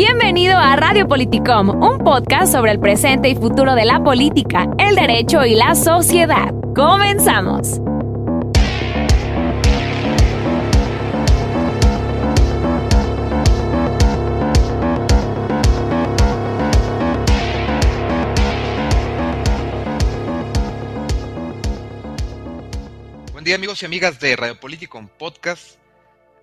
Bienvenido a Radio Politicom, un podcast sobre el presente y futuro de la política, el derecho y la sociedad. Comenzamos. Buen día amigos y amigas de Radio Politicom Podcast.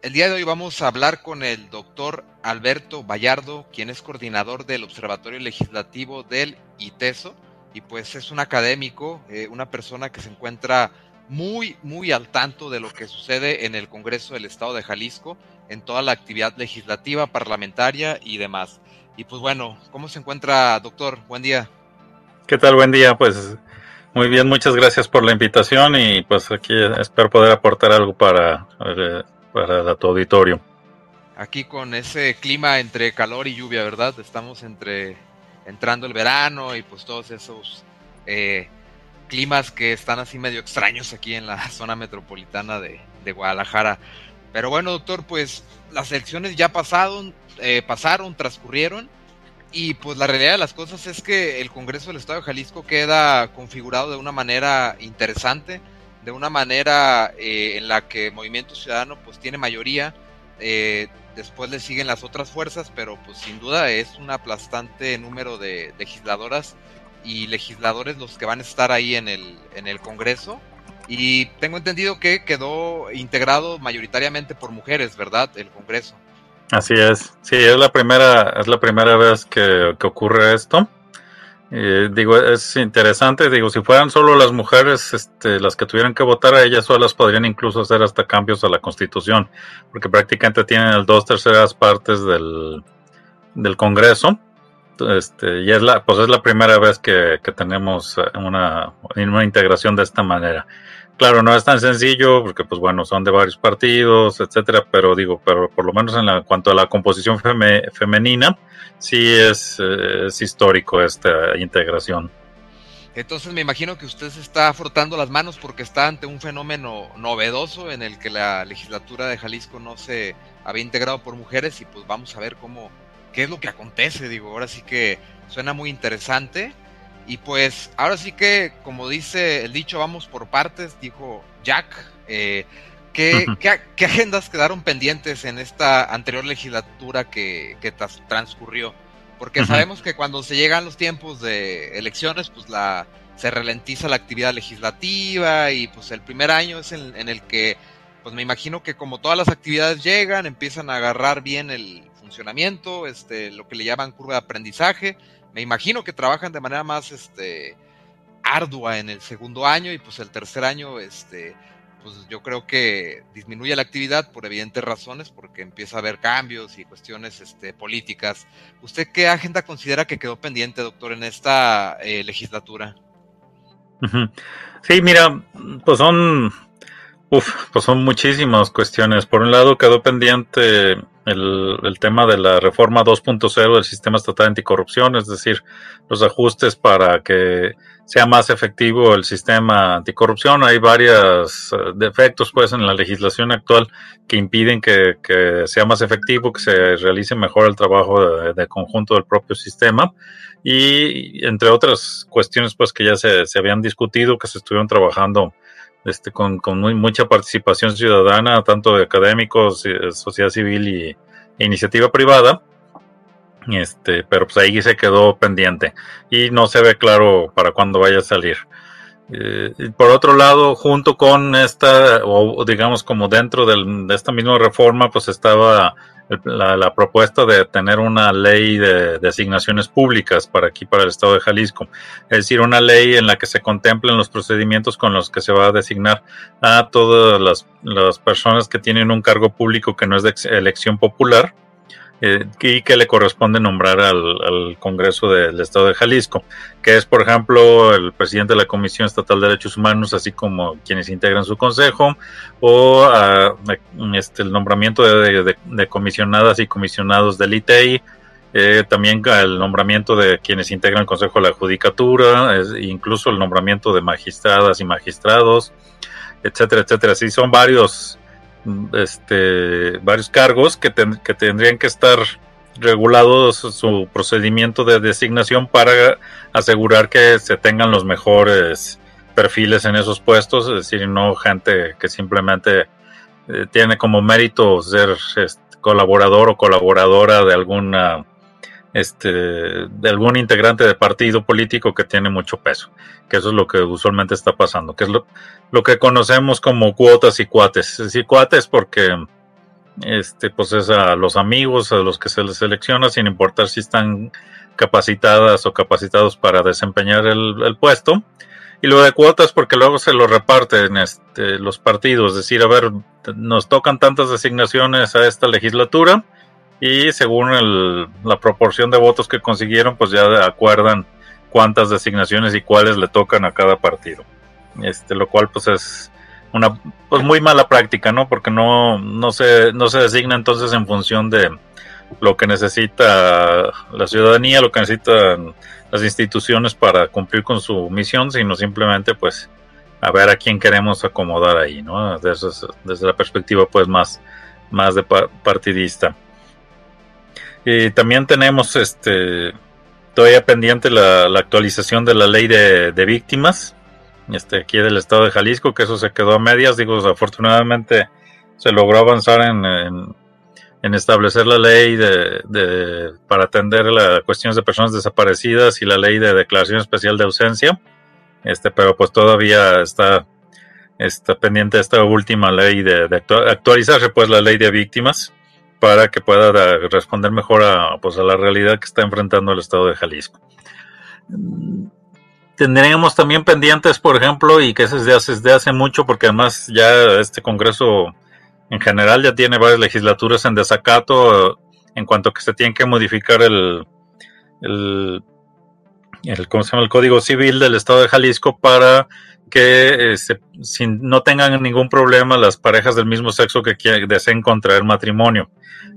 El día de hoy vamos a hablar con el doctor Alberto Vallardo, quien es coordinador del Observatorio Legislativo del ITESO, y pues es un académico, eh, una persona que se encuentra muy, muy al tanto de lo que sucede en el Congreso del Estado de Jalisco, en toda la actividad legislativa, parlamentaria y demás. Y pues bueno, ¿cómo se encuentra, doctor? Buen día. ¿Qué tal? Buen día. Pues muy bien, muchas gracias por la invitación y pues aquí espero poder aportar algo para eh, para tu auditorio. Aquí con ese clima entre calor y lluvia, ¿verdad? Estamos entre entrando el verano y pues todos esos eh, climas que están así medio extraños aquí en la zona metropolitana de, Guadalajara. Pero bueno, doctor, pues las elecciones ya pasaron, eh, pasaron, transcurrieron y pues la realidad de las cosas es que el Congreso del Estado de Jalisco queda configurado de una manera interesante de una manera eh, en la que Movimiento Ciudadano pues tiene mayoría, eh, después le siguen las otras fuerzas, pero pues sin duda es un aplastante número de legisladoras y legisladores los que van a estar ahí en el, en el Congreso. Y tengo entendido que quedó integrado mayoritariamente por mujeres, ¿verdad? El Congreso. Así es. Sí, es la primera, es la primera vez que, que ocurre esto. Eh, digo, es interesante, digo, si fueran solo las mujeres este, las que tuvieran que votar, a ellas solas podrían incluso hacer hasta cambios a la constitución, porque prácticamente tienen el dos terceras partes del, del Congreso. Este, y es la, pues es la primera vez que, que tenemos eh, una, una integración de esta manera. Claro, no es tan sencillo porque, pues bueno, son de varios partidos, etcétera, pero digo, pero por lo menos en cuanto a la composición femenina, sí es, eh, es histórico esta integración. Entonces me imagino que usted se está frotando las manos porque está ante un fenómeno novedoso en el que la legislatura de Jalisco no se había integrado por mujeres y pues vamos a ver cómo, qué es lo que acontece, digo, ahora sí que suena muy interesante y pues ahora sí que, como dice el dicho, vamos por partes, dijo Jack. Eh, ¿qué, agendas quedaron pendientes en esta anterior legislatura que, transcurrió? Porque sabemos que cuando se llegan los tiempos de elecciones, pues la se ralentiza la actividad legislativa y pues el primer año es en, en el que, pues me imagino que como todas las actividades llegan, empiezan a agarrar bien el funcionamiento, este, lo que le llaman curva de aprendizaje me imagino que trabajan de manera más este, ardua en el segundo año y pues el tercer año, este, pues yo creo que disminuye la actividad por evidentes razones, porque empieza a haber cambios y cuestiones este, políticas. ¿Usted qué agenda considera que quedó pendiente, doctor, en esta eh, legislatura? Sí, mira, pues son, uf, pues son muchísimas cuestiones. Por un lado quedó pendiente el, tema de la reforma 2.0 del sistema estatal anticorrupción, es decir, los ajustes para que sea más efectivo el sistema anticorrupción. Hay varios eh, defectos pues en la legislación actual que impiden que, sea más efectivo, que se realice mejor el trabajo de, conjunto del propio sistema y entre otras cuestiones pues que ya se, se habían discutido, que se estuvieron trabajando este, con, con mucha participación ciudadana, tanto de académicos, eh, sociedad civil y iniciativa privada. Este, pero pues ahí se quedó pendiente y no se ve claro para cuándo vaya a salir. Eh, por otro lado, junto con esta, o digamos como dentro de esta misma reforma, pues estaba la, propuesta de tener una ley de, asignaciones públicas para aquí, para el estado de Jalisco. Es decir, una ley en la que se contemplen los procedimientos con los que se va a designar a todas las, las personas que tienen un cargo público que no es de elección popular eh, y que le corresponde nombrar al, Congreso del Estado de Jalisco, que es, por ejemplo, el presidente de la Comisión Estatal de Derechos Humanos, así como quienes integran su consejo, o ah, este, el nombramiento de, comisionadas y comisionados del ITEI, eh, también el nombramiento de quienes integran el Consejo de la Judicatura, incluso el nombramiento de magistradas y magistrados, etcétera, etcétera. Sí, son varios este, varios cargos que, que tendrían que estar regulado su procedimiento de designación para asegurar que se tengan los mejores perfiles en esos puestos, es decir, no gente que simplemente eh, tiene como mérito ser este, colaborador o colaboradora de alguna este, de algún integrante de partido político que tiene mucho peso, que eso es lo que usualmente está pasando, que es lo, lo que conocemos como cuotas y cuates. Es decir, cuates porque este, pues es a los amigos a los que se les selecciona, sin importar si están capacitadas o capacitados para desempeñar el, puesto. Y lo de cuotas porque luego se lo reparten este, los partidos, es decir, a ver, nos tocan tantas designaciones a esta legislatura y según la proporción de votos que consiguieron, pues ya acuerdan cuántas designaciones y cuáles le tocan a cada partido. Este, lo cual pues es una pues muy mala práctica, ¿no? Porque no, no, se, no se designa entonces en función de lo que necesita la ciudadanía, lo que necesitan las instituciones para cumplir con su misión, sino simplemente pues a ver a quién queremos acomodar ahí, ¿no? Desde, desde la perspectiva pues más, más de partidista. Y también tenemos este todavía pendiente la, actualización de la ley de, víctimas, este, aquí del estado de Jalisco, que eso se quedó a medias, digo, afortunadamente se logró avanzar en, en, establecer la ley de, para atender las cuestiones de personas desaparecidas y la ley de declaración especial de ausencia, este, pero pues todavía está, está pendiente esta última ley de, de actualizarse pues la ley de víctimas para que pueda responder mejor a, pues, a la realidad que está enfrentando el estado de Jalisco. Tendríamos también pendientes, por ejemplo, y que es desde hace, desde hace mucho, porque además ya este Congreso en general ya tiene varias legislaturas en desacato en cuanto a que se tiene que modificar el, el, ¿cómo se llama? el Código Civil del Estado de Jalisco para que eh, no tengan ningún problema las parejas del mismo sexo que deseen contraer matrimonio.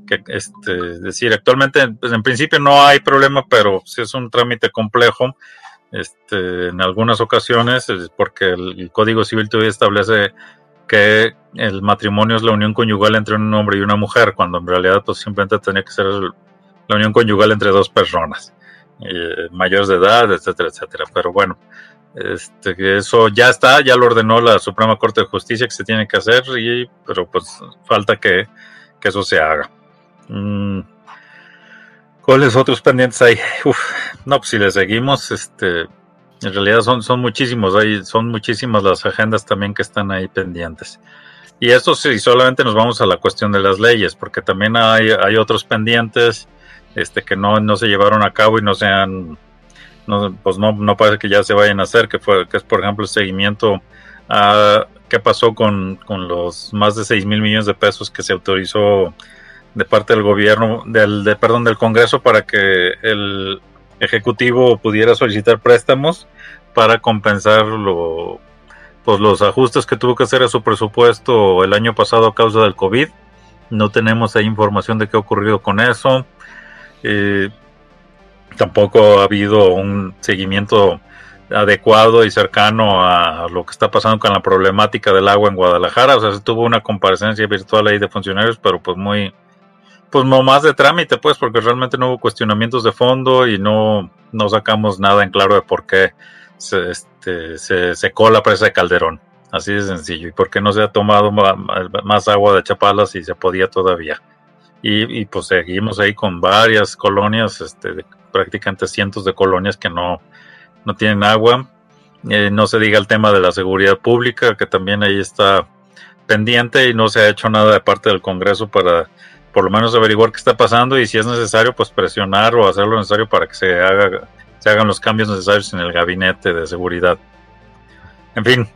Que, este, es decir, actualmente, pues, en principio no hay problema, pero si es un trámite complejo, este, en algunas ocasiones, porque el, Código Civil todavía establece que el matrimonio es la unión conyugal entre un hombre y una mujer, cuando en realidad pues simplemente tenía que ser la unión conyugal entre dos personas, eh, mayores de edad, etcétera, etcétera. Pero bueno, este, que eso ya está, ya lo ordenó la Suprema Corte de Justicia que se tiene que hacer, y, pero pues falta que, eso se haga. Mm, ¿Cuáles otros pendientes hay? no, pues si le seguimos, este, en realidad son, son muchísimos, hay, son muchísimas las agendas también que están ahí pendientes. Y esto sí, solamente nos vamos a la cuestión de las leyes, porque también hay, hay otros pendientes este, que no, no se llevaron a cabo y no se han no, pues no, no parece que ya se vayan a hacer, que, fue, es por ejemplo el seguimiento a qué pasó con, con los más de 6 mil millones de pesos que se autorizó de parte del gobierno, del, de, perdón, del Congreso para que el Ejecutivo pudiera solicitar préstamos para compensar lo, pues los ajustes que tuvo que hacer a su presupuesto el año pasado a causa del COVID. No tenemos ahí información de qué ha ocurrido con eso. Eh, tampoco ha habido un seguimiento adecuado y cercano a lo que está pasando con la problemática del agua en Guadalajara. O sea, se tuvo una comparecencia virtual ahí de funcionarios, pero pues muy, pues no más de trámite, pues, porque realmente no hubo cuestionamientos de fondo y no, no sacamos nada en claro de por qué se, este, se secó la presa de Calderón. Así de sencillo. Y por qué no se ha tomado más agua de Chapalas si se podía todavía. Y, y pues seguimos ahí con varias colonias este, prácticamente cientos de colonias que no, no tienen agua. Eh, no se diga el tema de la seguridad pública, que también ahí está pendiente y no se ha hecho nada de parte del Congreso para por lo menos averiguar qué está pasando y si es necesario, pues presionar o hacer lo necesario para que se, haga, se hagan los cambios necesarios en el gabinete de seguridad. En fin,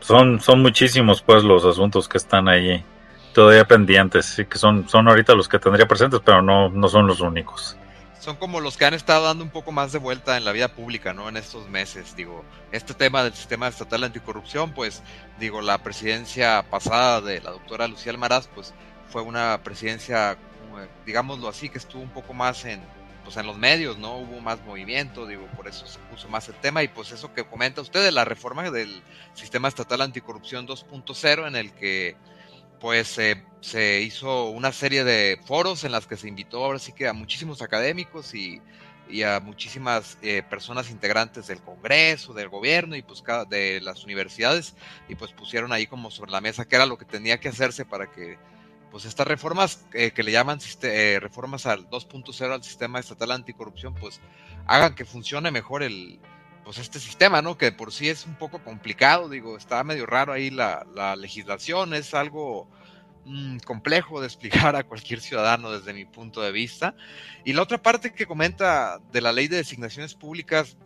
son, son muchísimos pues los asuntos que están ahí todavía pendientes y que son, son ahorita los que tendría presentes, pero no, no son los únicos son como los que han estado dando un poco más de vuelta en la vida pública, ¿no? En estos meses, digo, este tema del sistema estatal anticorrupción, pues, digo, la presidencia pasada de la doctora Lucía Almaraz, pues, fue una presidencia, digámoslo así, que estuvo un poco más en, pues, en los medios, ¿no? Hubo más movimiento, digo, por eso se puso más el tema, y pues eso que comenta usted de la reforma del sistema estatal anticorrupción 2.0, en el que pues se hizo una serie de foros en las que se invitó ahora sí que a muchísimos académicos y, a muchísimas eh, personas integrantes del Congreso, del gobierno y pues de las universidades y pues pusieron ahí como sobre la mesa qué era lo que tenía que hacerse para que pues estas reformas eh, que le llaman eh, reformas al 2.0 al sistema estatal anticorrupción pues hagan que funcione mejor el pues este sistema, ¿no? Que por sí es un poco complicado, digo, está medio raro ahí la, la legislación, es algo Mm, complejo de explicar a cualquier ciudadano desde mi punto de vista. Y la otra parte que comenta de la ley de designaciones públicas,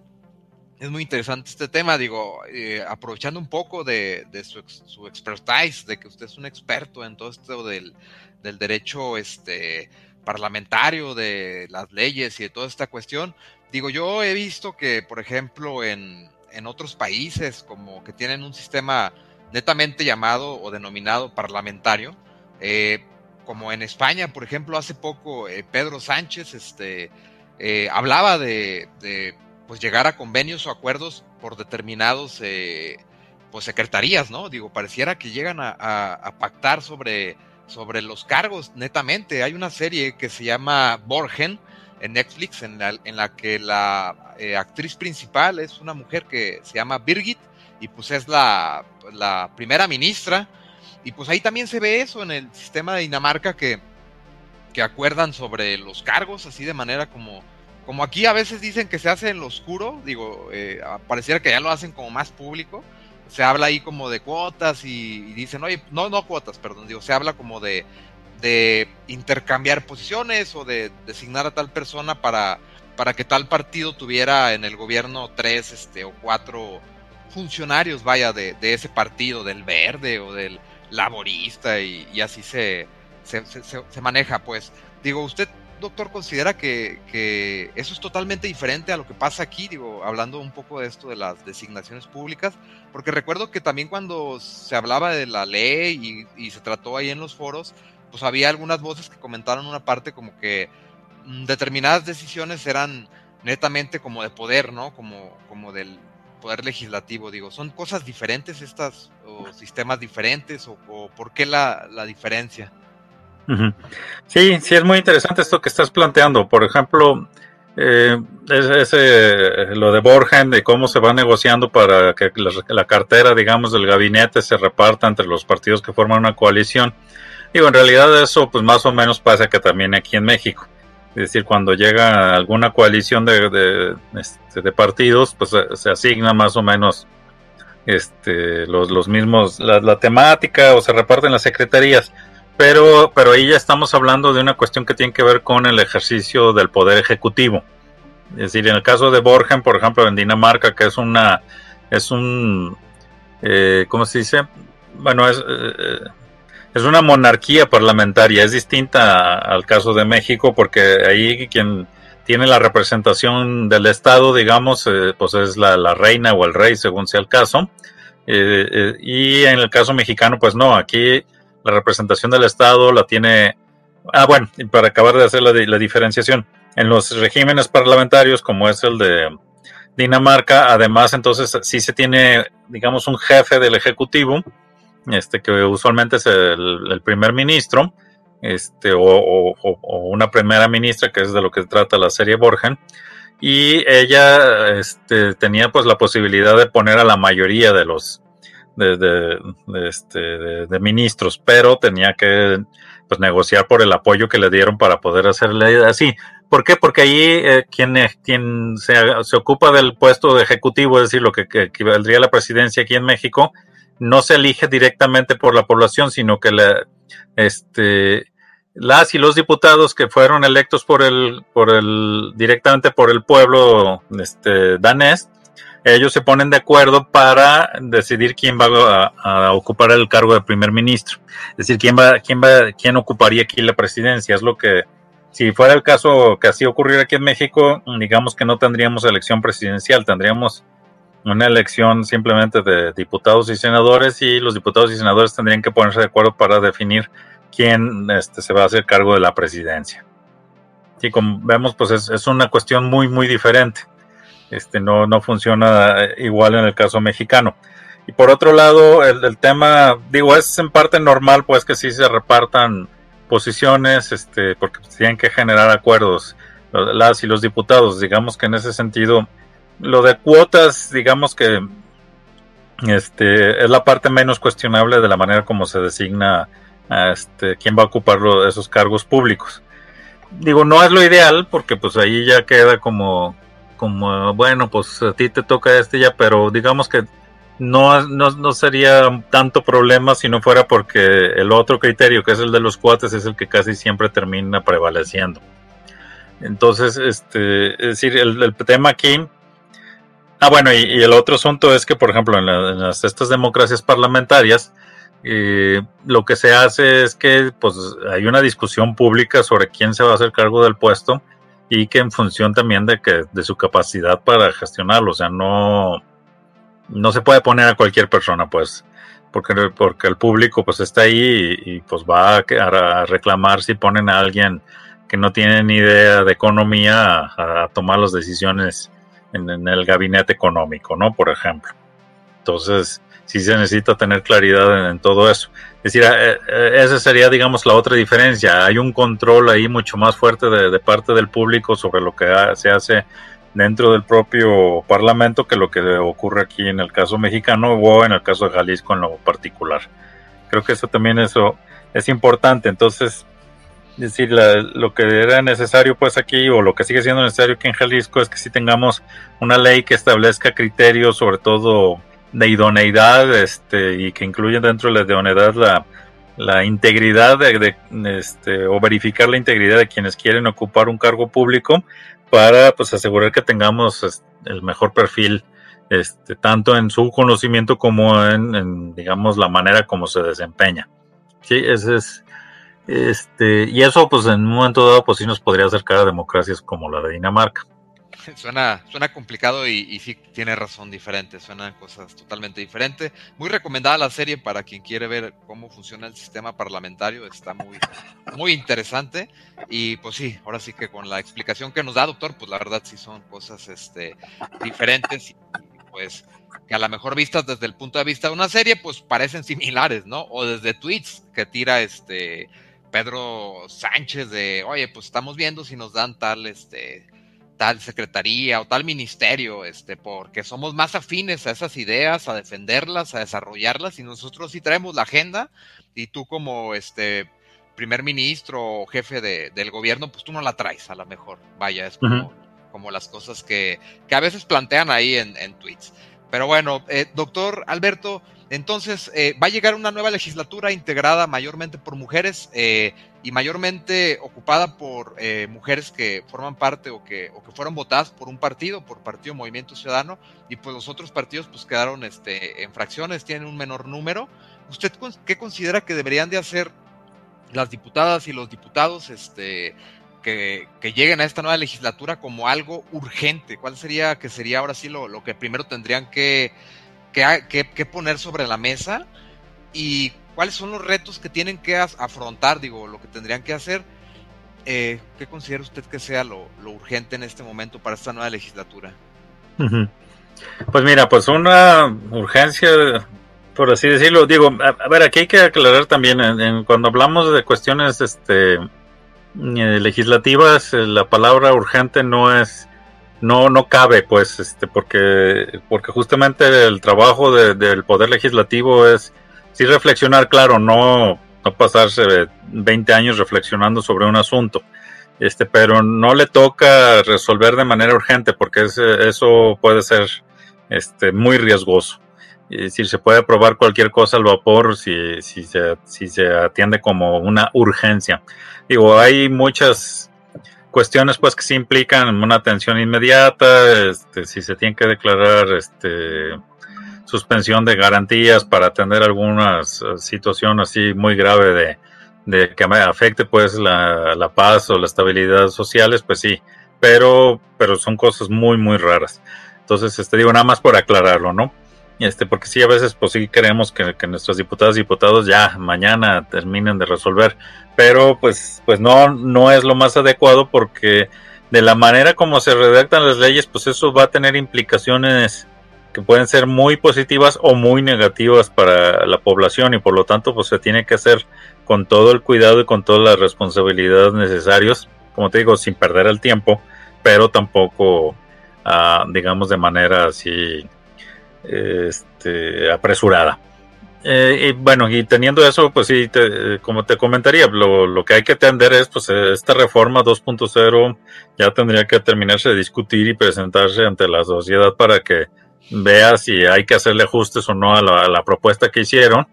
es muy interesante este tema, digo, eh, aprovechando un poco de, su, su, expertise, de que usted es un experto en todo esto del, del derecho este, parlamentario, de las leyes y de toda esta cuestión. Digo, yo he visto que, por ejemplo, en, en otros países como que tienen un sistema netamente llamado o denominado parlamentario, eh, como en España, por ejemplo, hace poco eh, Pedro Sánchez este, eh, hablaba de, pues llegar a convenios o acuerdos por determinados pues secretarías, ¿no? Digo, pareciera que llegan a, pactar sobre, sobre los cargos netamente. Hay una serie que se llama Borgen en Netflix en la, en la que la actriz principal es una mujer que se llama Birgit y pues es la, la primera ministra y pues ahí también se ve eso en el sistema de Dinamarca que, que acuerdan sobre los cargos, así de manera como, como aquí a veces dicen que se hace en lo oscuro, digo, eh, pareciera que ya lo hacen como más público. Se habla ahí como de cuotas y, dicen, oye, no, no cuotas, perdón, digo, se habla como de, de intercambiar posiciones o de designar a tal persona para, para que tal partido tuviera en el gobierno tres este, o cuatro funcionarios, vaya, de, de ese partido, del verde o del, laborista y, así se, se, maneja. Pues digo, usted, doctor, considera que, eso es totalmente diferente a lo que pasa aquí, digo, hablando un poco de esto de las designaciones públicas, porque recuerdo que también cuando se hablaba de la ley y, se trató ahí en los foros, pues había algunas voces que comentaron una parte como que mm, determinadas decisiones eran netamente como de poder, ¿no? Como, como del, poder legislativo? Digo, ¿son cosas diferentes estas o sistemas diferentes o, por qué la, diferencia? Sí, sí, es muy interesante esto que estás planteando. Por ejemplo, eh, es, lo de Borgen, de cómo se va negociando para que la, cartera, digamos, del gabinete se reparta entre los partidos que forman una coalición. Digo, en realidad eso pues más o menos pasa que también aquí en México. Es decir, cuando llega alguna coalición de, este, partidos, pues se, asigna más o menos este, los, mismos, la, temática o se reparten las secretarías. Pero, pero ahí ya estamos hablando de una cuestión que tiene que ver con el ejercicio del poder ejecutivo. Es decir, en el caso de Borgen, por ejemplo, en Dinamarca, que es una, es un, eh, ¿cómo se dice? Bueno, es, eh, es una monarquía parlamentaria, es distinta al caso de México porque ahí quien tiene la representación del Estado, digamos, eh, pues es la, reina o el rey, según sea el caso. Eh, eh, y en el caso mexicano, pues no, aquí la representación del Estado la tiene... Ah, bueno, para acabar de hacer la, la diferenciación, en los regímenes parlamentarios, como es el de Dinamarca, además entonces sí se tiene, digamos, un jefe del Ejecutivo, este que usualmente es el, primer ministro, este, o, una primera ministra, que es de lo que trata la serie Borgen, y ella este, tenía pues la posibilidad de poner a la mayoría de los de, este, de, ministros, pero tenía que pues, negociar por el apoyo que le dieron para poder hacerle así. ¿Por qué? Porque ahí eh, quien, quien se, se, ocupa del puesto de ejecutivo, es decir, lo que, que equivaldría a la presidencia aquí en México, no se elige directamente por la población, sino que la, este, las y los diputados que fueron electos por el, por el, directamente por el pueblo este, danés, ellos se ponen de acuerdo para decidir quién va a, ocupar el cargo de primer ministro. Es decir, quién va, quién va, quién ocuparía aquí la presidencia. Es lo que, si fuera el caso que así ocurriera aquí en México, digamos que no tendríamos elección presidencial, tendríamos una elección simplemente de diputados y senadores y los diputados y senadores tendrían que ponerse de acuerdo para definir quién este, se va a hacer cargo de la presidencia. Y como vemos, pues es, una cuestión muy, muy diferente. Este, no, no funciona igual en el caso mexicano. Y por otro lado, el, tema, digo, es en parte normal, pues que sí se repartan posiciones, este, porque tienen que generar acuerdos las y los diputados. Digamos que en ese sentido, lo de cuotas, digamos que este, es la parte menos cuestionable de la manera como se designa a este, quién va a ocupar esos cargos públicos. Digo, no es lo ideal, porque pues ahí ya queda como, como bueno, pues a ti te toca este ya, pero digamos que no, no, sería tanto problema si no fuera porque el otro criterio, que es el de los cuates, es el que casi siempre termina prevaleciendo. Entonces, este, es decir, el, tema aquí. Ah, bueno, y, el otro asunto es que, por ejemplo, en, las, estas democracias parlamentarias, eh, lo que se hace es que pues, hay una discusión pública sobre quién se va a hacer cargo del puesto y que en función también de, que, de su capacidad para gestionarlo. O sea, no, no se puede poner a cualquier persona, pues, porque, porque el público pues está ahí y, pues va a, reclamar si ponen a alguien que no tiene ni idea de economía a, tomar las decisiones en, el gabinete económico, ¿no? Por ejemplo. Entonces, sí se necesita tener claridad en, todo eso. Es decir, eh, eh, esa sería, digamos, la otra diferencia. Hay un control ahí mucho más fuerte de, de parte del público sobre lo que se hace dentro del propio Parlamento que lo que ocurre aquí en el caso mexicano o en el caso de Jalisco en lo particular. Creo que eso también eso es importante. Entonces, decir, lo que era necesario pues aquí o lo que sigue siendo necesario aquí en Jalisco es que si tengamos una ley que establezca criterios sobre todo de idoneidad este, y que incluya dentro de la idoneidad la, la integridad de, este, o verificar la integridad de quienes quieren ocupar un cargo público para pues asegurar que tengamos el mejor perfil este, tanto en su conocimiento como en, digamos la manera como se desempeña. Sí ese es este y eso pues en un momento dado pues sí nos podría acercar a democracias como la de Dinamarca Suena, suena complicado y, y, sí tiene razón diferente, suenan cosas totalmente diferentes. Muy recomendada la serie para quien quiere ver cómo funciona el sistema parlamentario, está muy, muy interesante. Y pues sí, ahora sí que con la explicación que nos da, doctor, pues la verdad sí son cosas este, diferentes y pues que a lo mejor vistas desde el punto de vista de una serie, pues parecen similares, ¿no? O desde tweets que tira este Pedro Sánchez de, oye, pues estamos viendo si nos dan tal, este, tal secretaría o tal ministerio, este, porque somos más afines a esas ideas, a defenderlas, a desarrollarlas, y nosotros sí traemos la agenda, y tú como este primer ministro o jefe de, del gobierno, pues tú no la traes a lo mejor. Vaya, es como, como las cosas que, que, a veces plantean ahí en, en tweets. Pero bueno, eh, doctor Alberto, entonces eh, va a llegar una nueva legislatura integrada mayormente por mujeres. Eh, y mayormente ocupada por mujeres que forman parte o que, o que fueron votadas por un partido, por Partido Movimiento Ciudadano, y pues los otros partidos pues quedaron este, en fracciones, tienen un menor número. ¿Usted qué considera que deberían de hacer las diputadas y los diputados este, que, que, lleguen a esta nueva legislatura como algo urgente? ¿Cuál sería que sería ahora sí lo, lo que primero tendrían que, que, que poner sobre la mesa? ¿Y cuáles son los retos que tienen que afrontar, digo, lo que tendrían que hacer. Eh, ¿Qué considera usted que sea lo, urgente en este momento para esta nueva legislatura? Pues mira, pues una urgencia, por así decirlo, digo, a, ver, aquí hay que aclarar también, cuando hablamos de cuestiones este, eh, legislativas, eh, la palabra urgente no es, no, no cabe, pues, este, porque, porque justamente el trabajo del poder legislativo es sí reflexionar, claro, no, no pasarse 20 años reflexionando sobre un asunto, este, pero no le toca resolver de manera urgente porque eso puede ser este, muy riesgoso. Es decir, se puede aprobar cualquier cosa al vapor si, si, se, si se atiende como una urgencia. Digo, hay muchas cuestiones pues que se implican una atención inmediata, este, si se tiene que declarar este, suspensión de garantías para atender alguna eh, situación así muy grave de, que me afecte pues la, paz o la estabilidad sociales, pues sí, pero, pero son cosas muy, muy raras. Entonces, este digo nada más por aclararlo, ¿no? Este, porque sí, a veces pues sí queremos que, nuestros diputados y diputados ya mañana terminen de resolver, pero pues, pues no, no es lo más adecuado porque de la manera como se redactan las leyes, pues eso va a tener implicaciones que pueden ser muy positivas o muy negativas para la población y por lo tanto pues se tiene que hacer con todo el cuidado y con todas las responsabilidades necesarias, como te digo, sin perder el tiempo, pero tampoco, ah, digamos, de manera así este, apresurada. Eh, y bueno, y teniendo eso, pues sí, como te comentaría, lo, que hay que atender es, pues, esta reforma 2.0 ya tendría que terminarse de discutir y presentarse ante la sociedad para que vea si hay que hacerle ajustes o no a la, propuesta que hicieron,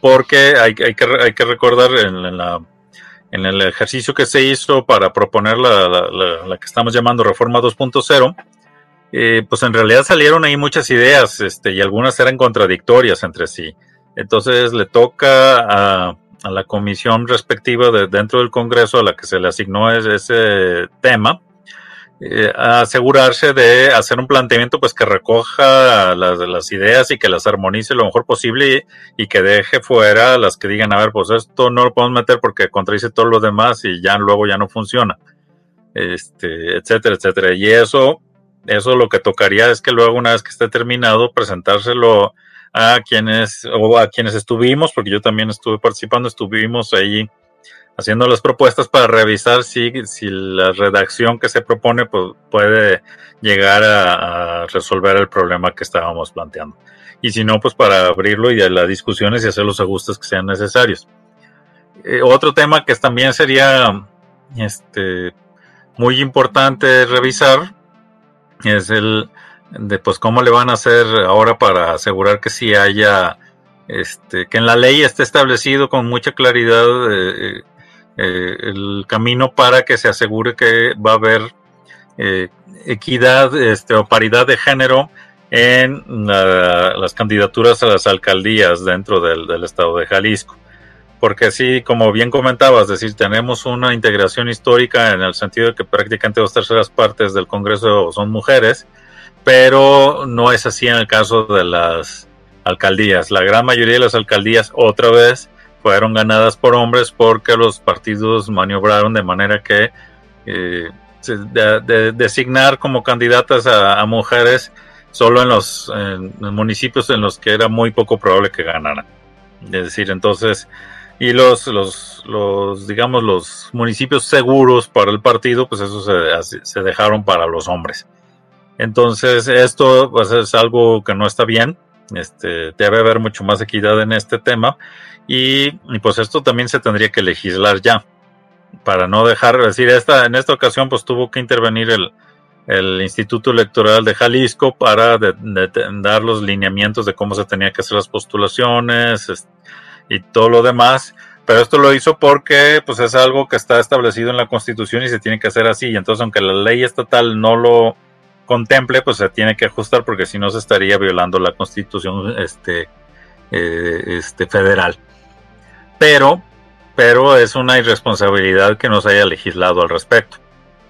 porque hay, hay, que, hay que recordar en, la, en el ejercicio que se hizo para proponer la, la que estamos llamando reforma 2.0, eh, pues en realidad salieron ahí muchas ideas este, y algunas eran contradictorias entre sí. Entonces le toca a, la comisión respectiva de, dentro del Congreso a la que se le asignó ese tema, eh, asegurarse de hacer un planteamiento pues que recoja las, ideas y que las armonice lo mejor posible y, y, que deje fuera las que digan, a ver, pues esto no lo podemos meter porque contradice todo lo demás y ya luego ya no funciona, este, etcétera, etcétera. Y eso eso lo que tocaría es que luego, una vez que esté terminado, presentárselo a quienes, o a quienes estuvimos, porque yo también estuve participando, estuvimos ahí haciendo las propuestas para revisar si, si la redacción que se propone pues, puede llegar a, resolver el problema que estábamos planteando. Y si no, pues para abrirlo y las discusiones y hacer los ajustes que sean necesarios. Eh, otro tema que también sería este, muy importante revisar es el de pues cómo le van a hacer ahora para asegurar que si haya este que en la ley esté establecido con mucha claridad eh, eh, el camino para que se asegure que va a haber eh, equidad este, o paridad de género en las candidaturas a las alcaldías dentro del, del estado de Jalisco porque sí, como bien comentabas, decir, tenemos una integración histórica en el sentido de que prácticamente dos terceras partes del Congreso son mujeres, pero no es así en el caso de las alcaldías. La gran mayoría de las alcaldías, otra vez, fueron ganadas por hombres porque los partidos maniobraron de manera que eh, de, designar como candidatas a, mujeres solo en los municipios en los que era muy poco probable que ganaran. Es decir, entonces y los, los, los, digamos, los municipios seguros para el partido, pues eso se, dejaron para los hombres. Entonces, esto pues, es algo que no está bien. Este, debe haber mucho más equidad en este tema. Y, pues esto también se tendría que legislar ya. Para no dejar, decir, esta, en esta ocasión, pues tuvo que intervenir el, el Instituto Electoral de Jalisco para dar los lineamientos de cómo se tenía que hacer las postulaciones, y todo lo demás. Pero esto lo hizo porque pues es algo que está establecido en la Constitución y se tiene que hacer así. Y entonces, aunque la ley estatal no lo contemple, pues se tiene que ajustar porque si no se estaría violando la Constitución este, eh, este federal. Pero, pero es una irresponsabilidad que no se haya legislado al respecto.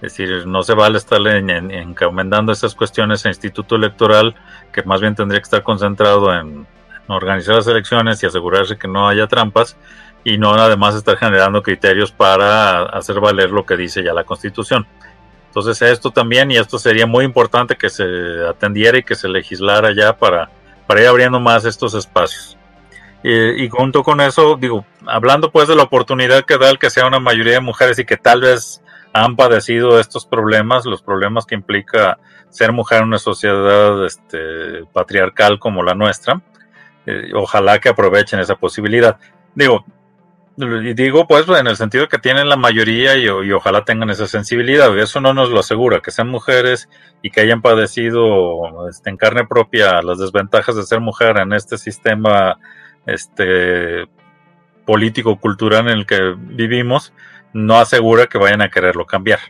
Es decir, no se vale estarle encomendando estas cuestiones al Instituto Electoral, que más bien tendría que estar concentrado en organizar las elecciones y asegurarse que no haya trampas y no además estar generando criterios para hacer valer lo que dice ya la Constitución. Entonces esto también, y esto sería muy importante que se atendiera y que se legislara ya para, para ir abriendo más estos espacios. Y, junto con eso, digo, hablando pues de la oportunidad que da el que sea una mayoría de mujeres y que tal vez han padecido estos problemas, los problemas que implica ser mujer en una sociedad este, patriarcal como la nuestra, eh, ojalá que aprovechen esa posibilidad. Digo, digo pues en el sentido que tienen la mayoría y, ojalá tengan esa sensibilidad. Eso no nos lo asegura, que sean mujeres y que hayan padecido este, en carne propia las desventajas de ser mujer en este sistema este, político-cultural en el que vivimos, no asegura que vayan a quererlo cambiar.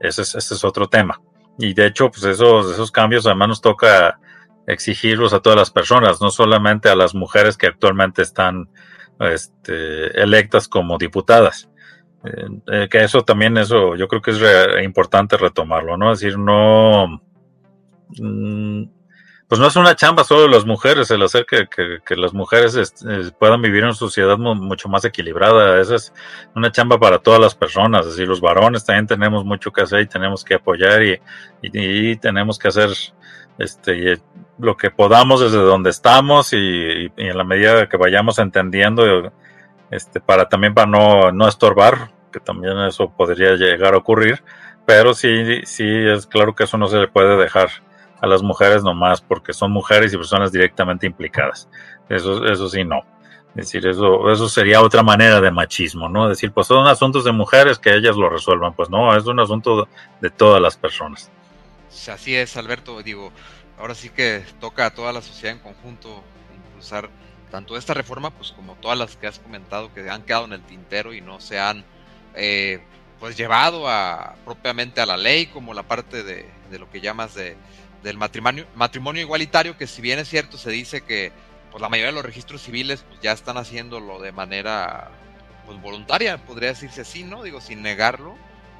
Ese es, ese es otro tema. Y de hecho, pues esos, esos cambios además nos toca exigirlos a todas las personas, no solamente a las mujeres que actualmente están este, electas como diputadas. Eh, eh, que eso también, eso yo creo que es importante retomarlo, ¿no? Es decir, no, mm, pues no es una chamba solo de las mujeres el hacer que, que, las mujeres puedan vivir en una sociedad mucho más equilibrada. Esa es una chamba para todas las personas. Es decir, los varones también tenemos mucho que hacer y tenemos que apoyar y, y tenemos que hacer este, lo que podamos desde donde estamos y, en la medida que vayamos entendiendo, este, para también para no, no estorbar, que también eso podría llegar a ocurrir, pero sí, sí es claro que eso no se le puede dejar a las mujeres nomás porque son mujeres y personas directamente implicadas. Eso, eso sí, no. Es decir, eso, eso sería otra manera de machismo, ¿no? Decir, pues son asuntos de mujeres que ellas lo resuelvan. Pues no, es un asunto de todas las personas. Así es, Alberto. Digo, ahora sí que toca a toda la sociedad en conjunto impulsar tanto esta reforma, pues como todas las que has comentado que han quedado en el tintero y no se han eh, pues llevado a propiamente a la ley, como la parte de, de lo que llamas de, del matrimonio, matrimonio igualitario, que si bien es cierto, se dice que pues la mayoría de los registros civiles pues ya están haciéndolo de manera pues voluntaria, podría decirse así, ¿no? Digo, sin negarlo,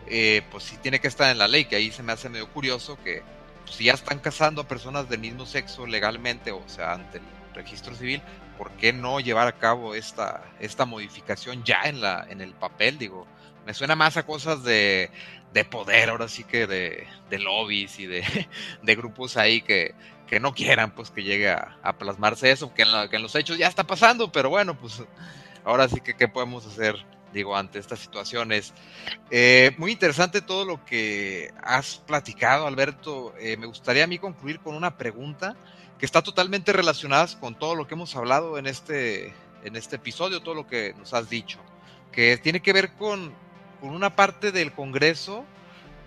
eh, pues sí tiene que estar en la ley, que ahí se me hace medio curioso que pues, si ya están casando a personas del mismo sexo legalmente, o sea, ante el registro civil, ¿por qué no llevar a cabo esta, esta modificación ya en, la, en el papel? Digo, me suena más a cosas de, de poder, ahora sí que de, de lobbies y de, de grupos ahí que, que, no quieran pues que llegue a, a plasmarse eso, que en, que en, los hechos ya está pasando, pero bueno, pues ahora sí que qué podemos hacer, digo, ante estas situaciones. Eh, muy interesante todo lo que has platicado, Alberto. Eh, me gustaría a mí concluir con una pregunta que está totalmente relacionada con todo lo que hemos hablado en este, en este episodio, todo lo que nos has dicho, que tiene que ver con con una parte del Congreso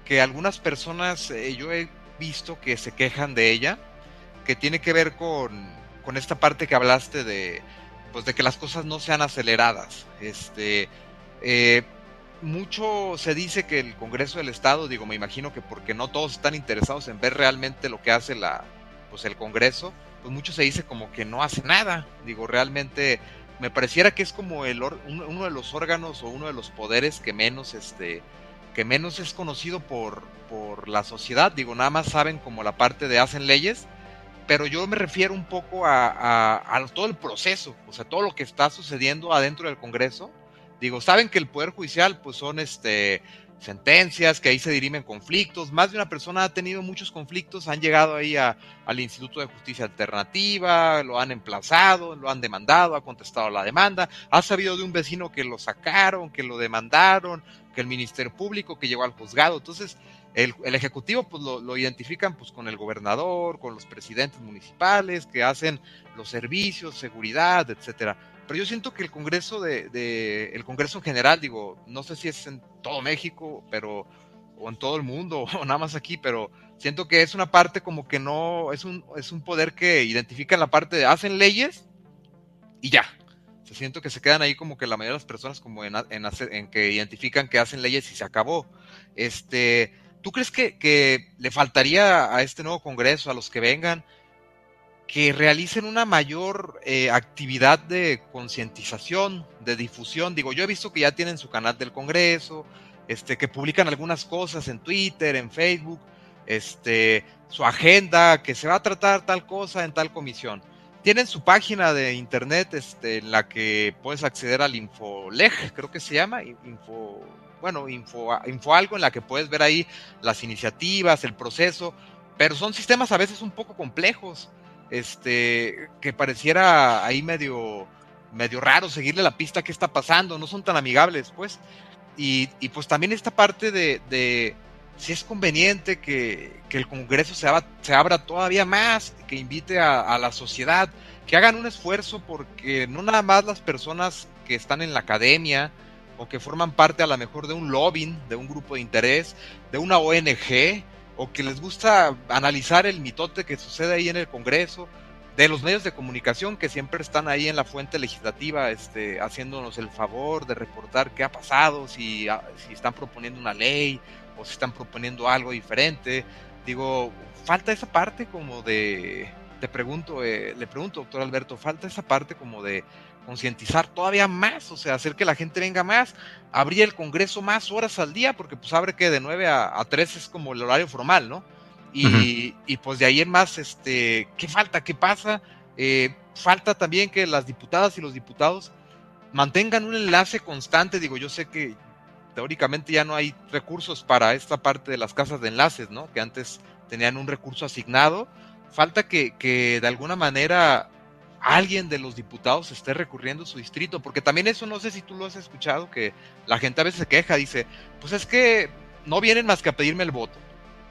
que algunas personas eh, yo he visto que se quejan de ella, que tiene que ver con, con, esta parte que hablaste de, pues de que las cosas no sean aceleradas. Este, eh, mucho se dice que el Congreso del Estado, digo, me imagino que porque no todos están interesados en ver realmente lo que hace la, pues el Congreso, pues mucho se dice como que no hace nada. Digo, realmente me pareciera que es como el uno de los órganos o uno de los poderes que menos este que menos es conocido por, por la sociedad. Digo, nada más saben como la parte de hacen leyes, pero yo me refiero un poco a, a, todo el proceso, o sea, todo lo que está sucediendo adentro del Congreso. Digo, saben que el Poder Judicial, pues son este sentencias, que ahí se dirimen conflictos. Más de una persona ha tenido muchos conflictos, han llegado ahí al Instituto de Justicia Alternativa, lo han emplazado, lo han demandado, ha contestado la demanda. Ha sabido de un vecino que lo sacaron, que lo demandaron, que el Ministerio Público, que llegó al juzgado. Entonces, el, el Ejecutivo pues lo, lo, identifican pues con el gobernador, con los presidentes municipales, que hacen los servicios, seguridad, etcétera pero yo siento que el Congreso de, el Congreso en general, digo, no sé si es en todo México, pero o en todo el mundo o nada más aquí, pero siento que es una parte como que no es un es un poder que identifica la parte de hacen leyes y ya. Se siento que se quedan ahí como que la mayoría de las personas como en, en, en que identifican que hacen leyes y se acabó. Este, ¿tú crees que, que le faltaría a este nuevo Congreso, a los que vengan, que realicen una mayor eh, actividad de concientización, de difusión. Digo, yo he visto que ya tienen su canal del Congreso, este, que publican algunas cosas en Twitter, en Facebook, este, su agenda, que se va a tratar tal cosa en tal comisión. Tienen su página de internet este, en la que puedes acceder al Infoleg, creo que se llama, info, bueno, info, algo en la que puedes ver ahí las iniciativas, el proceso, pero son sistemas a veces un poco complejos este, que pareciera ahí medio, medio raro seguirle la pista que está pasando, no son tan amigables, pues. Y, y pues también esta parte de, de si es conveniente que, que el Congreso se abra, se abra, todavía más, que invite a, a, la sociedad, que hagan un esfuerzo porque no nada más las personas que están en la academia o que forman parte a lo mejor de un lobbying, de un grupo de interés, de una ONG, o que les gusta analizar el mitote que sucede ahí en el Congreso, de los medios de comunicación que siempre están ahí en la fuente legislativa, este, haciéndonos el favor de reportar qué ha pasado, si, ah, si están proponiendo una ley o si están proponiendo algo diferente. Digo, falta esa parte como de, te pregunto, eh, le pregunto, doctor Alberto, falta esa parte como de concientizar todavía más, o sea, hacer que la gente venga más, abrir el Congreso más horas al día, porque pues abre que de 9 a, a 3 es como el horario formal, ¿no? Y, uh -huh. y pues de ahí en más, este, ¿qué falta? ¿Qué pasa? Eh, falta también que las diputadas y los diputados mantengan un enlace constante, digo, yo sé que teóricamente ya no hay recursos para esta parte de las casas de enlaces, ¿no? Que antes tenían un recurso asignado, falta que, que de alguna manera alguien de los diputados esté recurriendo a su distrito, porque también eso no sé si tú lo has escuchado, que la gente a veces se queja, dice, pues es que no vienen más que a pedirme el voto.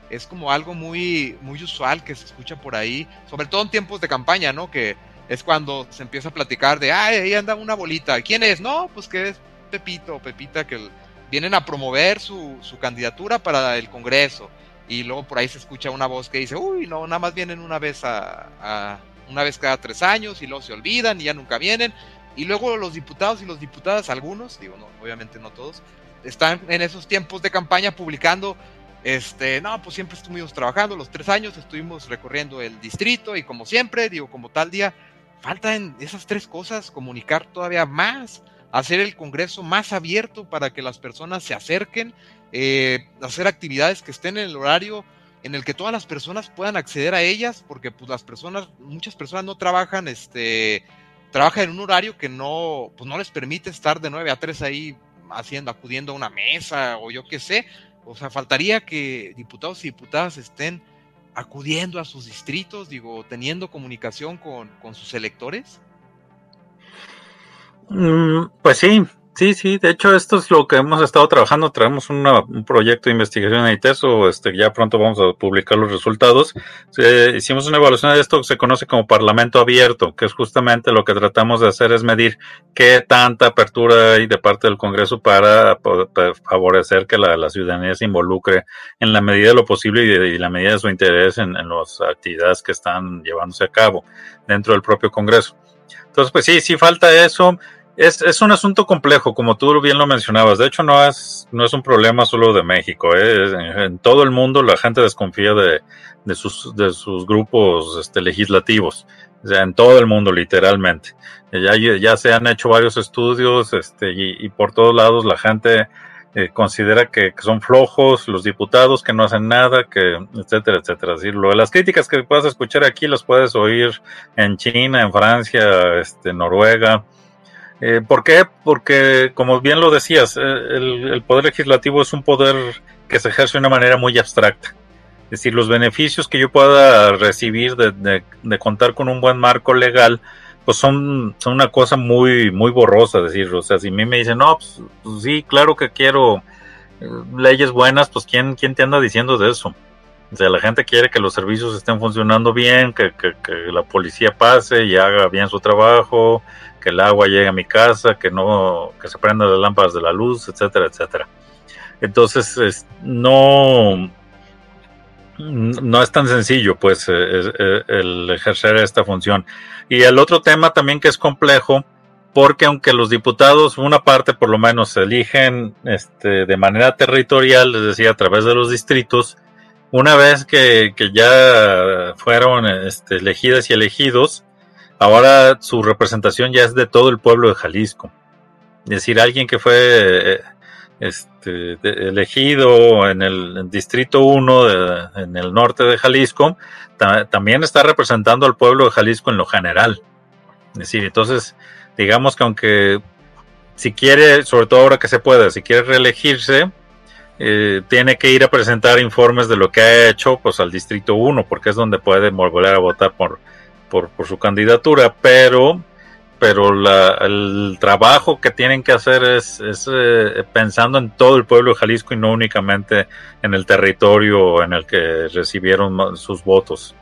Es como algo muy, muy usual que se escucha por ahí, sobre todo en tiempos de campaña, ¿no? Que es cuando se empieza a platicar de, ay, ahí anda una bolita. ¿Quién es? No, pues que es Pepito Pepita, que vienen a promover su, su candidatura para el Congreso. Y luego por ahí se escucha una voz que dice, uy, no, nada más vienen una vez a una vez cada tres años y luego se olvidan y ya nunca vienen. Y luego los diputados y los diputadas, algunos, digo, no, obviamente no todos, están en esos tiempos de campaña publicando, este, no, pues siempre estuvimos trabajando, los tres años estuvimos recorriendo el distrito y como siempre, digo, como tal día, faltan esas tres cosas, comunicar todavía más, hacer el Congreso más abierto para que las personas se acerquen, eh, hacer actividades que estén en el horario en el que todas las personas puedan acceder a ellas, porque pues las personas, muchas personas no trabajan, este, trabajan en un horario que no, pues no les permite estar de 9 a 3 ahí haciendo, acudiendo a una mesa o yo qué sé. O sea, faltaría que diputados y diputadas estén acudiendo a sus distritos, digo, teniendo comunicación con, con sus electores. Mm, pues sí, Sí, sí, de hecho esto es lo que hemos estado trabajando, traemos un proyecto de investigación en ITESO, este, ya pronto vamos a publicar los resultados. hicimos una evaluación de esto que se conoce como Parlamento Abierto, que es justamente lo que tratamos de hacer es medir qué tanta apertura hay de parte del Congreso para, favorecer que la, ciudadanía se involucre en la medida de lo posible y, de, la medida de su interés en, en las actividades que están llevándose a cabo dentro del propio Congreso. Entonces, pues sí, sí falta eso. Es, es, un asunto complejo, como tú bien lo mencionabas. De hecho, no es, no es un problema solo de México. ¿eh? En, todo el mundo la gente desconfía de, de, sus, de sus grupos este, legislativos. O sea, en todo el mundo, literalmente. Ya, ya se han hecho varios estudios este, y, y por todos lados la gente eh, considera que, que, son flojos los diputados, que no hacen nada, que etcétera, etcétera. Así, lo, las críticas que puedas escuchar aquí las puedes oír en China, en Francia, este, Noruega eh, ¿Por qué? Porque, como bien lo decías, eh, el, poder legislativo es un poder que se ejerce de una manera muy abstracta. Es decir, los beneficios que yo pueda recibir de, contar con un buen marco legal, pues son, son una cosa muy, muy borrosa. decir, o sea, si a mí me dicen, no, pues, pues sí, claro que quiero eh, leyes buenas, pues ¿quién, ¿quién te anda diciendo de eso? O sea, la gente quiere que los servicios estén funcionando bien, que, que, que la policía pase y haga bien su trabajo, que el agua llegue a mi casa, que no, que se prendan las lámparas de la luz, etcétera, etcétera. Entonces, no, no es tan sencillo, pues, eh, eh, el ejercer esta función. Y el otro tema también que es complejo, porque aunque los diputados, una parte por lo menos, se eligen este, de manera territorial, es decir, a través de los distritos, una vez que, que ya fueron este, elegidas y elegidos, ahora su representación ya es de todo el pueblo de Jalisco. Es decir, alguien que fue este, elegido en el Distrito 1 en el norte de Jalisco, también está representando al pueblo de Jalisco en lo general. Es decir, entonces, digamos que aunque si quiere, sobre todo ahora que se puede, si quiere reelegirse, eh, tiene que ir a presentar informes de lo que ha hecho pues al Distrito 1, porque es donde puede volver a votar por, por, su candidatura, pero, pero el trabajo que tienen que hacer es, eh, pensando en todo el pueblo de Jalisco y no únicamente en el territorio en el que recibieron sus votos.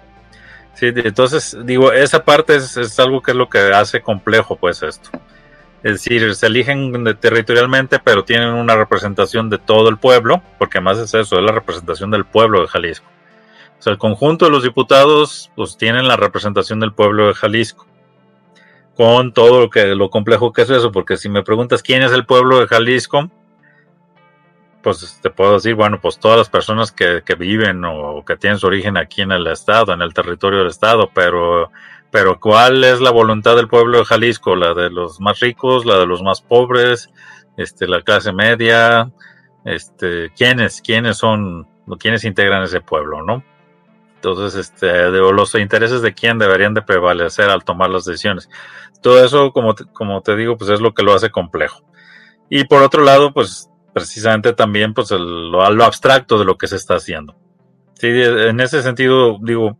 Sí, entonces, digo, esa parte es, es, algo que es lo que hace complejo, pues, esto. Es decir, se eligen territorialmente, pero tienen una representación de todo el pueblo, porque más es eso, es la representación del pueblo de Jalisco el conjunto de los diputados pues tienen la representación del pueblo de Jalisco. Con todo lo que lo complejo que es eso, porque si me preguntas quién es el pueblo de Jalisco, pues te puedo decir, bueno, pues todas las personas que, viven o que tienen su origen aquí en el estado, en el territorio del estado, pero pero ¿cuál es la voluntad del pueblo de Jalisco? La de los más ricos, la de los más pobres, este, la clase media, este, quiénes, quiénes son, quiénes integran ese pueblo, ¿no? Entonces, este, los intereses de quién deberían de prevalecer al tomar las decisiones. Todo eso, como te, como te digo, pues es lo que lo hace complejo. Y por otro lado, pues precisamente también, pues lo, lo abstracto de lo que se está haciendo. Sí, en ese sentido, digo,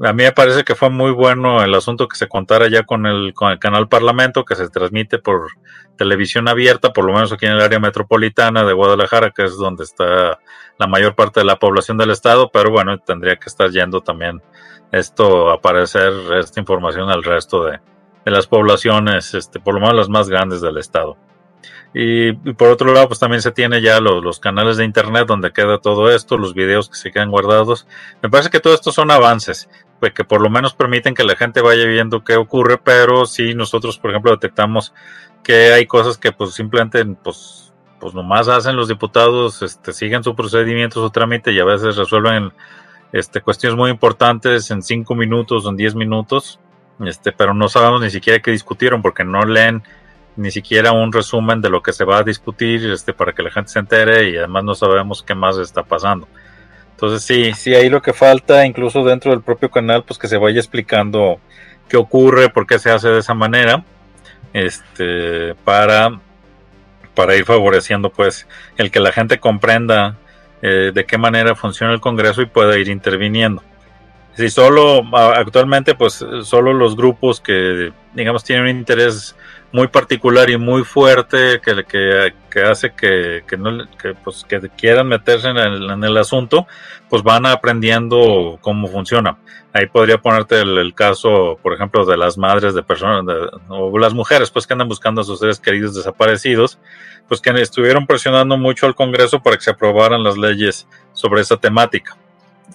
a mí me parece que fue muy bueno el asunto que se contara ya con el, con el canal Parlamento, que se transmite por televisión abierta, por lo menos aquí en el área metropolitana de Guadalajara, que es donde está la mayor parte de la población del estado, pero bueno, tendría que estar yendo también esto aparecer, esta información al resto de, de las poblaciones, este, por lo menos las más grandes del estado. Y, por otro lado, pues también se tiene ya los, los, canales de internet donde queda todo esto, los videos que se quedan guardados. Me parece que todo esto son avances, pues que por lo menos permiten que la gente vaya viendo qué ocurre, pero si nosotros, por ejemplo, detectamos que hay cosas que pues simplemente pues, pues nomás hacen los diputados, este, siguen su procedimiento, su trámite y a veces resuelven este, cuestiones muy importantes en cinco minutos o en diez minutos, este, pero no sabemos ni siquiera qué discutieron porque no leen ni siquiera un resumen de lo que se va a discutir este, para que la gente se entere y además no sabemos qué más está pasando. Entonces sí, sí, ahí lo que falta, incluso dentro del propio canal, pues que se vaya explicando qué ocurre, por qué se hace de esa manera, este, para, para ir favoreciendo pues el que la gente comprenda eh, de qué manera funciona el Congreso y pueda ir interviniendo. Si solo actualmente pues solo los grupos que digamos tienen un interés muy particular y muy fuerte que, que, que hace que, que, no, que, pues, que quieran meterse en el, en el, asunto, pues van aprendiendo cómo funciona. Ahí podría ponerte el, caso, por ejemplo, de las madres de personas, o las mujeres, pues que andan buscando a sus seres queridos desaparecidos, pues que estuvieron presionando mucho al Congreso para que se aprobaran las leyes sobre esa temática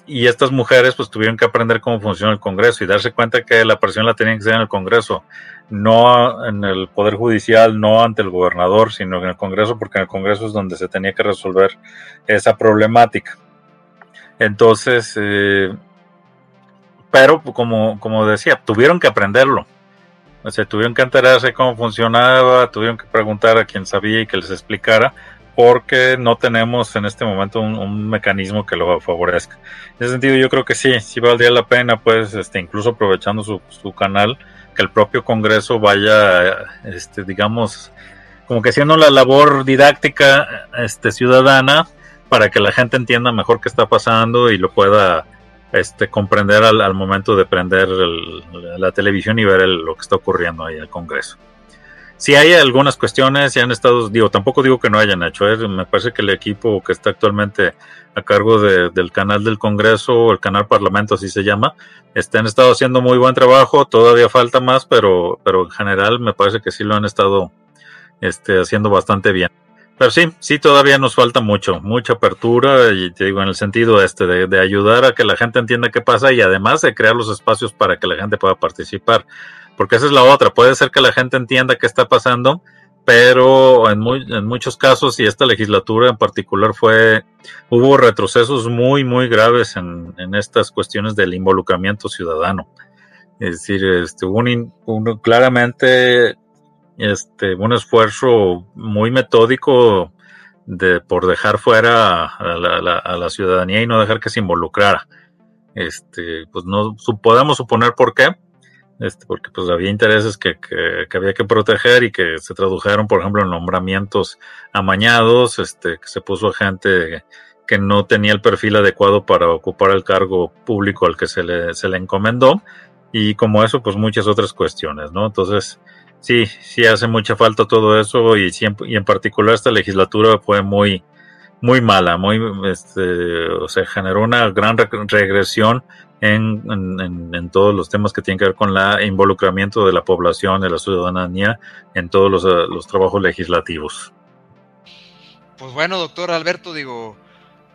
y estas mujeres pues tuvieron que aprender cómo funciona el Congreso y darse cuenta que la presión la tenían que hacer en el Congreso, no en el Poder Judicial, no ante el gobernador, sino en el Congreso, porque en el Congreso es donde se tenía que resolver esa problemática. Entonces, eh, pero como, como decía, tuvieron que aprenderlo. O sea, tuvieron que enterarse cómo funcionaba, tuvieron que preguntar a quien sabía y que les explicara, porque no tenemos en este momento un, mecanismo que lo favorezca. En ese sentido, yo creo que sí, sí valdría la pena, pues, este, incluso aprovechando su, canal, que el propio Congreso vaya, este, digamos, como que haciendo la labor didáctica este, ciudadana para que la gente entienda mejor qué está pasando y lo pueda este, comprender al, momento de prender la televisión y ver lo que está ocurriendo ahí en el Congreso si hay algunas cuestiones, si han estado, digo, tampoco digo que no hayan hecho, ¿eh? me parece que el equipo que está actualmente a cargo del canal del Congreso, el canal Parlamento, así se llama, este, han estado haciendo muy buen trabajo, todavía falta más, pero, pero en general me parece que sí lo han estado este, haciendo bastante bien. Pero sí, sí todavía nos falta mucho, mucha apertura y te digo en el sentido este de, de ayudar a que la gente entienda qué pasa y además de crear los espacios para que la gente pueda participar porque esa es la otra. Puede ser que la gente entienda qué está pasando, pero en, en muchos casos, y esta legislatura en particular fue, hubo retrocesos muy, muy graves en, en estas cuestiones del involucramiento ciudadano. Es decir, este, hubo un, claramente este, un esfuerzo muy metódico de, por dejar fuera a la, a la, ciudadanía y no dejar que se involucrara. Este, pues no podemos suponer por qué, este, porque pues había intereses que, que, había que proteger y que se tradujeron, por ejemplo, en nombramientos amañados, este, que se puso a gente que no tenía el perfil adecuado para ocupar el cargo público al que se le, se le encomendó, y como eso, pues muchas otras cuestiones, ¿no? Entonces, sí, sí hace mucha falta todo eso, y, y en particular esta legislatura fue muy, muy mala, muy, este, o sea, generó una gran regresión en, en, todos los temas que tienen que ver con el involucramiento de la población, de la ciudadanía en todos los, eh, los trabajos legislativos. Pues bueno, doctor Alberto, digo,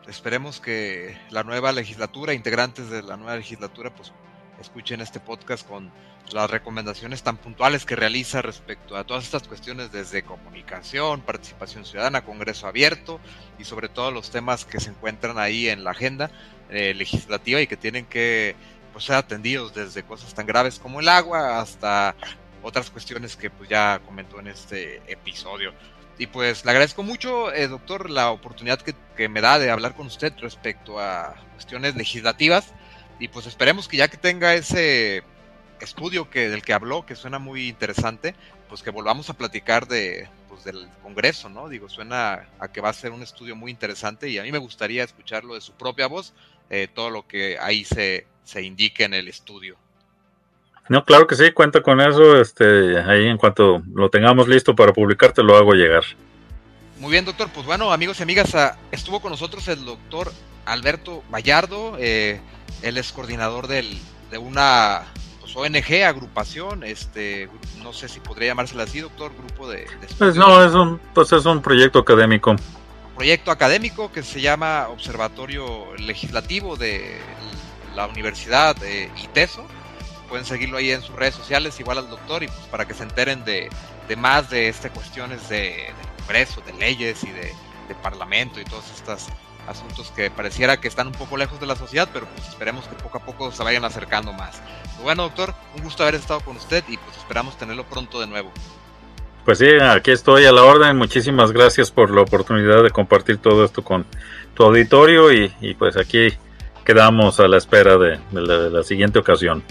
esperemos que la nueva legislatura, integrantes de la nueva legislatura, pues escuchen este podcast con las recomendaciones tan puntuales que realiza respecto a todas estas cuestiones desde comunicación, participación ciudadana, Congreso abierto y sobre todo los temas que se encuentran ahí en la agenda eh, legislativa y que tienen que pues, ser atendidos desde cosas tan graves como el agua hasta otras cuestiones que pues, ya comentó en este episodio. Y pues le agradezco mucho, eh, doctor, la oportunidad que, que, me da de hablar con usted respecto a cuestiones legislativas. Y pues esperemos que ya que tenga ese estudio que, del que habló, que suena muy interesante, pues que volvamos a platicar de, pues, del Congreso, ¿no? Digo, suena a que va a ser un estudio muy interesante y a mí me gustaría escucharlo de su propia voz, eh, todo lo que ahí se, se indique en el estudio. No, claro que sí, cuenta con eso. Este, ahí en cuanto lo tengamos listo para publicar, te lo hago llegar. Muy bien, doctor. Pues bueno, amigos y amigas, ah, estuvo con nosotros el doctor Alberto Vallardo. Eh, él es coordinador del, de una pues, ONG, agrupación, este, no sé si podría llamársela así, doctor, grupo de... pues no, es un, pues es un proyecto académico. Proyecto académico que se llama Observatorio Legislativo de la Universidad de ITESO pueden seguirlo ahí en sus redes sociales, igual al doctor, y pues para que se enteren de, más de estas cuestiones de, de, Congreso, de leyes y de, Parlamento y todos estos asuntos que pareciera que están un poco lejos de la sociedad, pero pues esperemos que poco a poco se vayan acercando más. Pues bueno, doctor, un gusto haber estado con usted y pues esperamos tenerlo pronto de nuevo. Pues sí, aquí estoy a la orden. Muchísimas gracias por la oportunidad de compartir todo esto con tu auditorio y, pues aquí quedamos a la espera de la siguiente ocasión.